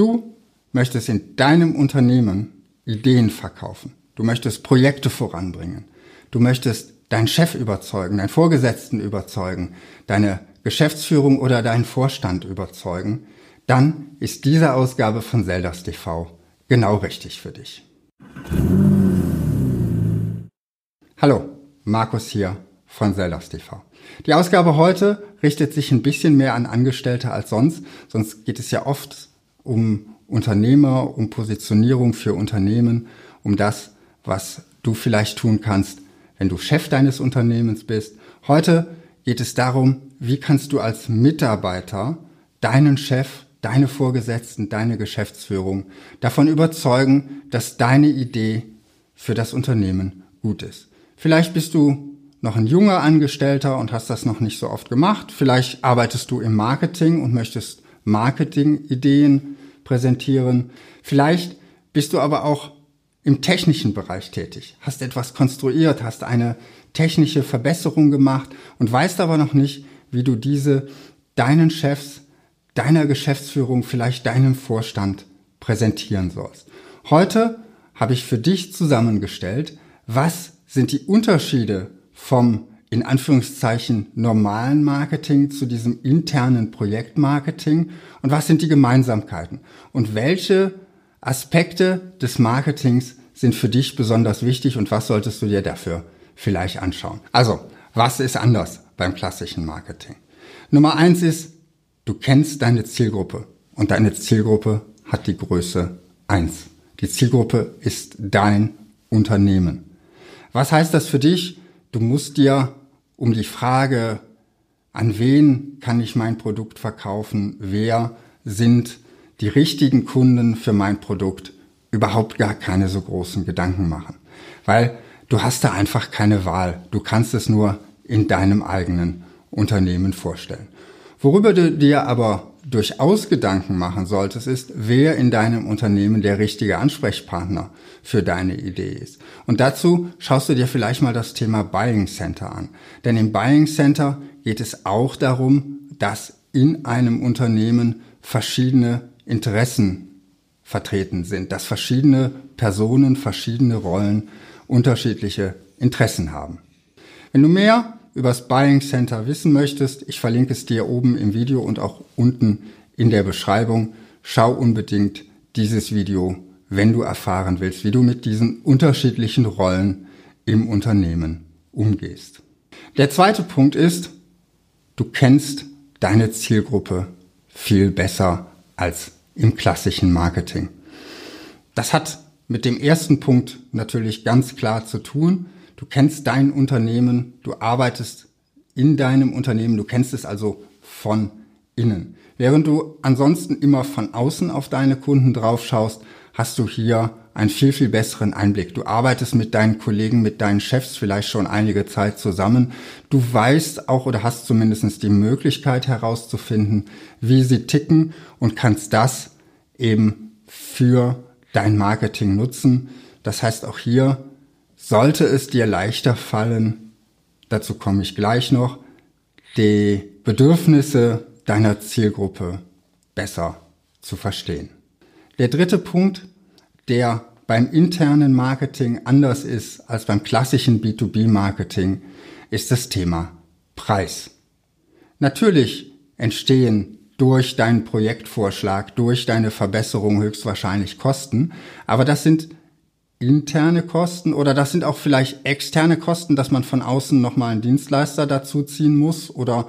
Du möchtest in deinem Unternehmen Ideen verkaufen. Du möchtest Projekte voranbringen. Du möchtest deinen Chef überzeugen, deinen Vorgesetzten überzeugen, deine Geschäftsführung oder deinen Vorstand überzeugen. Dann ist diese Ausgabe von Zeldas TV genau richtig für dich. Hallo, Markus hier von Zeldas TV. Die Ausgabe heute richtet sich ein bisschen mehr an Angestellte als sonst. Sonst geht es ja oft um Unternehmer, um Positionierung für Unternehmen, um das, was du vielleicht tun kannst, wenn du Chef deines Unternehmens bist. Heute geht es darum, wie kannst du als Mitarbeiter deinen Chef, deine Vorgesetzten, deine Geschäftsführung davon überzeugen, dass deine Idee für das Unternehmen gut ist. Vielleicht bist du noch ein junger Angestellter und hast das noch nicht so oft gemacht. Vielleicht arbeitest du im Marketing und möchtest Marketing-Ideen präsentieren. Vielleicht bist du aber auch im technischen Bereich tätig, hast etwas konstruiert, hast eine technische Verbesserung gemacht und weißt aber noch nicht, wie du diese deinen Chefs, deiner Geschäftsführung, vielleicht deinem Vorstand präsentieren sollst. Heute habe ich für dich zusammengestellt, was sind die Unterschiede vom in Anführungszeichen normalen Marketing zu diesem internen Projektmarketing und was sind die Gemeinsamkeiten und welche Aspekte des Marketings sind für dich besonders wichtig und was solltest du dir dafür vielleicht anschauen. Also, was ist anders beim klassischen Marketing? Nummer eins ist, du kennst deine Zielgruppe und deine Zielgruppe hat die Größe eins. Die Zielgruppe ist dein Unternehmen. Was heißt das für dich? Du musst dir um die Frage, an wen kann ich mein Produkt verkaufen, wer sind die richtigen Kunden für mein Produkt, überhaupt gar keine so großen Gedanken machen. Weil du hast da einfach keine Wahl. Du kannst es nur in deinem eigenen Unternehmen vorstellen. Worüber du dir aber durchaus Gedanken machen solltest, ist, wer in deinem Unternehmen der richtige Ansprechpartner für deine Idee ist. Und dazu schaust du dir vielleicht mal das Thema Buying Center an. Denn im Buying Center geht es auch darum, dass in einem Unternehmen verschiedene Interessen vertreten sind, dass verschiedene Personen, verschiedene Rollen unterschiedliche Interessen haben. Wenn du mehr über das Buying Center wissen möchtest, ich verlinke es dir oben im Video und auch unten in der Beschreibung. Schau unbedingt dieses Video, wenn du erfahren willst, wie du mit diesen unterschiedlichen Rollen im Unternehmen umgehst. Der zweite Punkt ist, du kennst deine Zielgruppe viel besser als im klassischen Marketing. Das hat mit dem ersten Punkt natürlich ganz klar zu tun. Du kennst dein Unternehmen, du arbeitest in deinem Unternehmen, du kennst es also von innen. Während du ansonsten immer von außen auf deine Kunden drauf schaust, hast du hier einen viel, viel besseren Einblick. Du arbeitest mit deinen Kollegen, mit deinen Chefs vielleicht schon einige Zeit zusammen. Du weißt auch oder hast zumindest die Möglichkeit herauszufinden, wie sie ticken und kannst das eben für dein Marketing nutzen. Das heißt, auch hier sollte es dir leichter fallen, dazu komme ich gleich noch, die Bedürfnisse deiner Zielgruppe besser zu verstehen. Der dritte Punkt, der beim internen Marketing anders ist als beim klassischen B2B-Marketing, ist das Thema Preis. Natürlich entstehen durch deinen Projektvorschlag, durch deine Verbesserung höchstwahrscheinlich Kosten. Aber das sind interne Kosten oder das sind auch vielleicht externe Kosten, dass man von außen nochmal einen Dienstleister dazu ziehen muss oder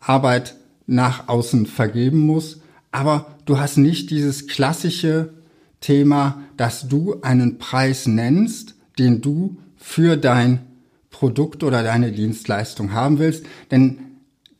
Arbeit nach außen vergeben muss. Aber du hast nicht dieses klassische Thema, dass du einen Preis nennst, den du für dein Produkt oder deine Dienstleistung haben willst. Denn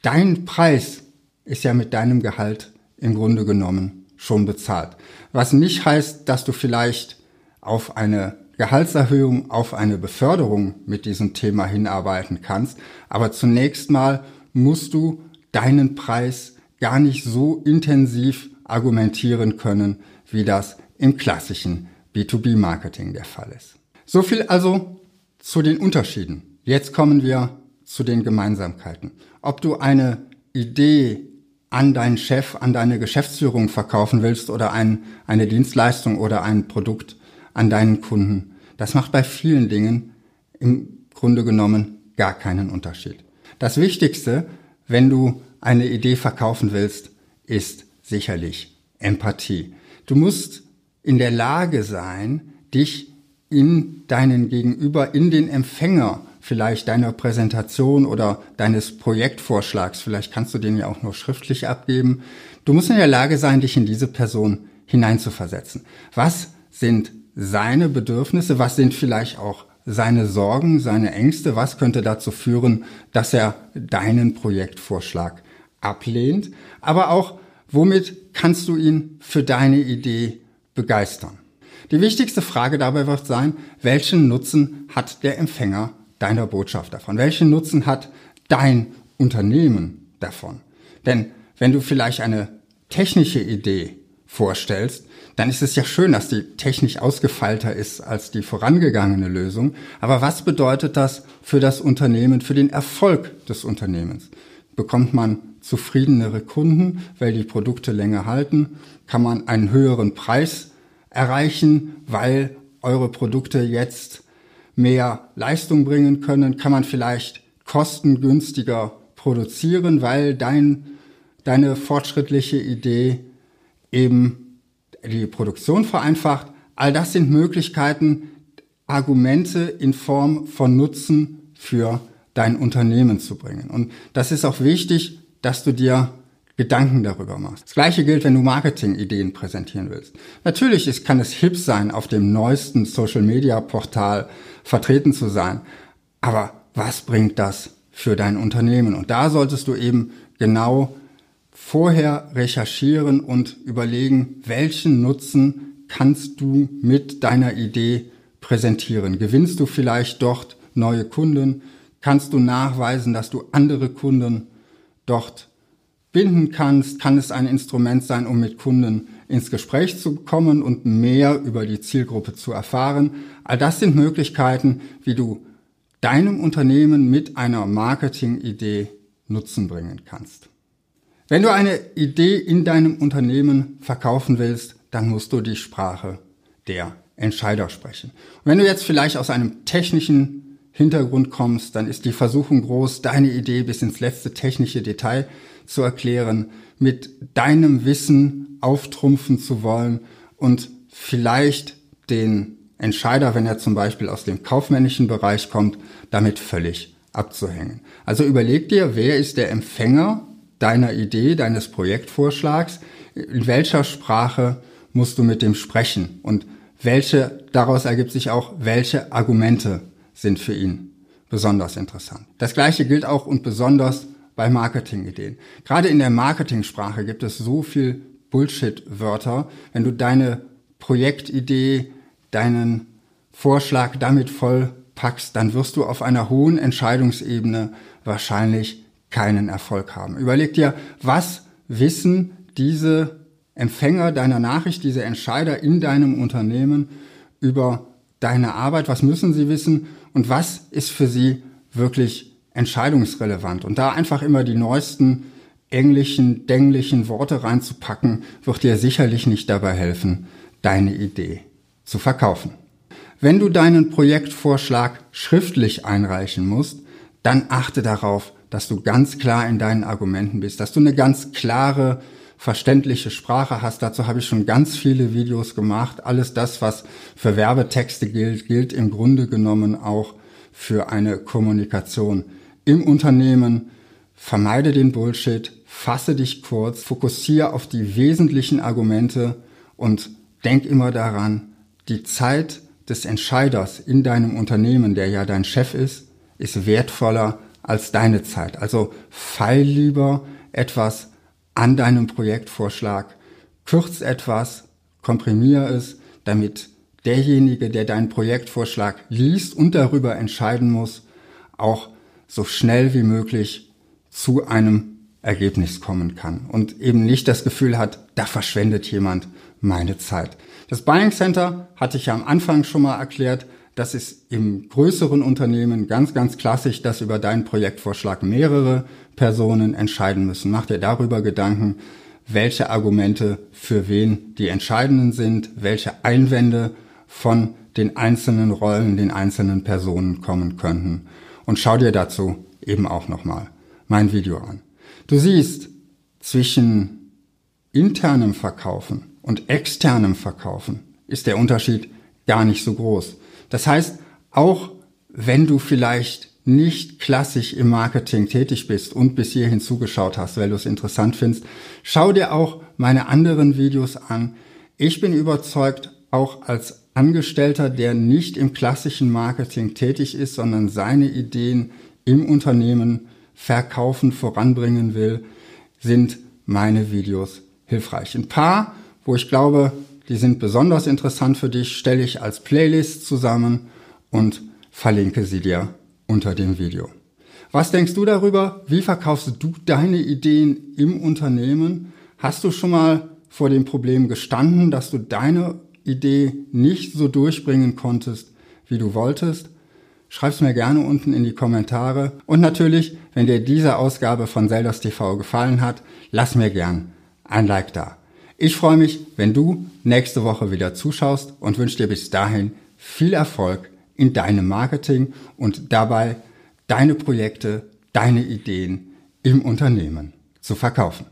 dein Preis ist ja mit deinem Gehalt im Grunde genommen schon bezahlt. Was nicht heißt, dass du vielleicht auf eine Gehaltserhöhung, auf eine Beförderung mit diesem Thema hinarbeiten kannst. Aber zunächst mal musst du deinen Preis gar nicht so intensiv argumentieren können, wie das im klassischen B2B-Marketing der Fall ist. So viel also zu den Unterschieden. Jetzt kommen wir zu den Gemeinsamkeiten. Ob du eine Idee an deinen Chef, an deine Geschäftsführung verkaufen willst oder ein, eine Dienstleistung oder ein Produkt an deinen Kunden. Das macht bei vielen Dingen im Grunde genommen gar keinen Unterschied. Das Wichtigste, wenn du eine Idee verkaufen willst, ist sicherlich Empathie. Du musst in der Lage sein, dich in deinen Gegenüber, in den Empfänger vielleicht deiner Präsentation oder deines Projektvorschlags, vielleicht kannst du den ja auch nur schriftlich abgeben. Du musst in der Lage sein, dich in diese Person hineinzuversetzen. Was sind seine Bedürfnisse? Was sind vielleicht auch seine Sorgen, seine Ängste? Was könnte dazu führen, dass er deinen Projektvorschlag ablehnt? Aber auch, womit kannst du ihn für deine Idee begeistern? Die wichtigste Frage dabei wird sein, welchen Nutzen hat der Empfänger deiner Botschaft davon? Welchen Nutzen hat dein Unternehmen davon? Denn wenn du vielleicht eine technische Idee vorstellst, dann ist es ja schön, dass die technisch ausgefeilter ist als die vorangegangene Lösung. Aber was bedeutet das für das Unternehmen, für den Erfolg des Unternehmens? Bekommt man zufriedenere Kunden, weil die Produkte länger halten? Kann man einen höheren Preis erreichen, weil eure Produkte jetzt mehr Leistung bringen können? Kann man vielleicht kostengünstiger produzieren, weil dein, deine fortschrittliche Idee eben die Produktion vereinfacht? All das sind Möglichkeiten, Argumente in Form von Nutzen für dein Unternehmen zu bringen. Und das ist auch wichtig, dass du dir Gedanken darüber machst. Das gleiche gilt, wenn du Marketingideen präsentieren willst. Natürlich ist, kann es hip sein, auf dem neuesten Social-Media-Portal vertreten zu sein. Aber was bringt das für dein Unternehmen? Und da solltest du eben genau vorher recherchieren und überlegen, welchen Nutzen kannst du mit deiner Idee präsentieren? Gewinnst du vielleicht dort neue Kunden? Kannst du nachweisen, dass du andere Kunden dort binden kannst, kann es ein Instrument sein, um mit Kunden ins Gespräch zu kommen und mehr über die Zielgruppe zu erfahren. All das sind Möglichkeiten, wie du deinem Unternehmen mit einer Marketingidee Nutzen bringen kannst. Wenn du eine Idee in deinem Unternehmen verkaufen willst, dann musst du die Sprache der Entscheider sprechen. Und wenn du jetzt vielleicht aus einem technischen Hintergrund kommst, dann ist die Versuchung groß, deine Idee bis ins letzte technische Detail zu erklären, mit deinem Wissen auftrumpfen zu wollen und vielleicht den Entscheider, wenn er zum Beispiel aus dem kaufmännischen Bereich kommt, damit völlig abzuhängen. Also überleg dir, wer ist der Empfänger deiner Idee, deines Projektvorschlags, in welcher Sprache musst du mit dem sprechen und welche, daraus ergibt sich auch, welche Argumente sind für ihn besonders interessant. Das gleiche gilt auch und besonders bei Marketingideen. Gerade in der Marketingsprache gibt es so viel Bullshit-Wörter. Wenn du deine Projektidee, deinen Vorschlag damit voll packst, dann wirst du auf einer hohen Entscheidungsebene wahrscheinlich keinen Erfolg haben. Überleg dir, was wissen diese Empfänger deiner Nachricht, diese Entscheider in deinem Unternehmen über deine Arbeit, was müssen sie wissen und was ist für sie wirklich entscheidungsrelevant. Und da einfach immer die neuesten englischen, dänglichen Worte reinzupacken, wird dir sicherlich nicht dabei helfen, deine Idee zu verkaufen. Wenn du deinen Projektvorschlag schriftlich einreichen musst, dann achte darauf, dass du ganz klar in deinen Argumenten bist, dass du eine ganz klare, verständliche Sprache hast. Dazu habe ich schon ganz viele Videos gemacht. Alles das, was für Werbetexte gilt, gilt im Grunde genommen auch für eine Kommunikation im Unternehmen, vermeide den Bullshit, fasse dich kurz, fokussiere auf die wesentlichen Argumente und denk immer daran, die Zeit des Entscheiders in deinem Unternehmen, der ja dein Chef ist, ist wertvoller als deine Zeit. Also feil lieber etwas an deinem Projektvorschlag, kürz etwas, komprimier es, damit derjenige, der deinen Projektvorschlag liest und darüber entscheiden muss, auch so schnell wie möglich zu einem Ergebnis kommen kann und eben nicht das Gefühl hat, da verschwendet jemand meine Zeit. Das Buying Center hatte ich ja am Anfang schon mal erklärt. Das ist im größeren Unternehmen ganz, ganz klassisch, dass über deinen Projektvorschlag mehrere Personen entscheiden müssen. Mach dir darüber Gedanken, welche Argumente für wen die entscheidenden sind, welche Einwände von den einzelnen Rollen, den einzelnen Personen kommen könnten. Und schau dir dazu eben auch nochmal mein Video an. Du siehst, zwischen internem Verkaufen und externem Verkaufen ist der Unterschied gar nicht so groß. Das heißt, auch wenn du vielleicht nicht klassisch im Marketing tätig bist und bis hierhin zugeschaut hast, weil du es interessant findest, schau dir auch meine anderen Videos an. Ich bin überzeugt, auch als Angestellter, der nicht im klassischen Marketing tätig ist, sondern seine Ideen im Unternehmen verkaufen, voranbringen will, sind meine Videos hilfreich. Ein paar, wo ich glaube, die sind besonders interessant für dich, stelle ich als Playlist zusammen und verlinke sie dir unter dem Video. Was denkst du darüber? Wie verkaufst du deine Ideen im Unternehmen? Hast du schon mal vor dem Problem gestanden, dass du deine Idee nicht so durchbringen konntest, wie du wolltest? Schreib's mir gerne unten in die Kommentare. Und natürlich, wenn dir diese Ausgabe von Zeldas TV gefallen hat, lass mir gern ein Like da. Ich freue mich, wenn du nächste Woche wieder zuschaust und wünsche dir bis dahin viel Erfolg in deinem Marketing und dabei deine Projekte, deine Ideen im Unternehmen zu verkaufen.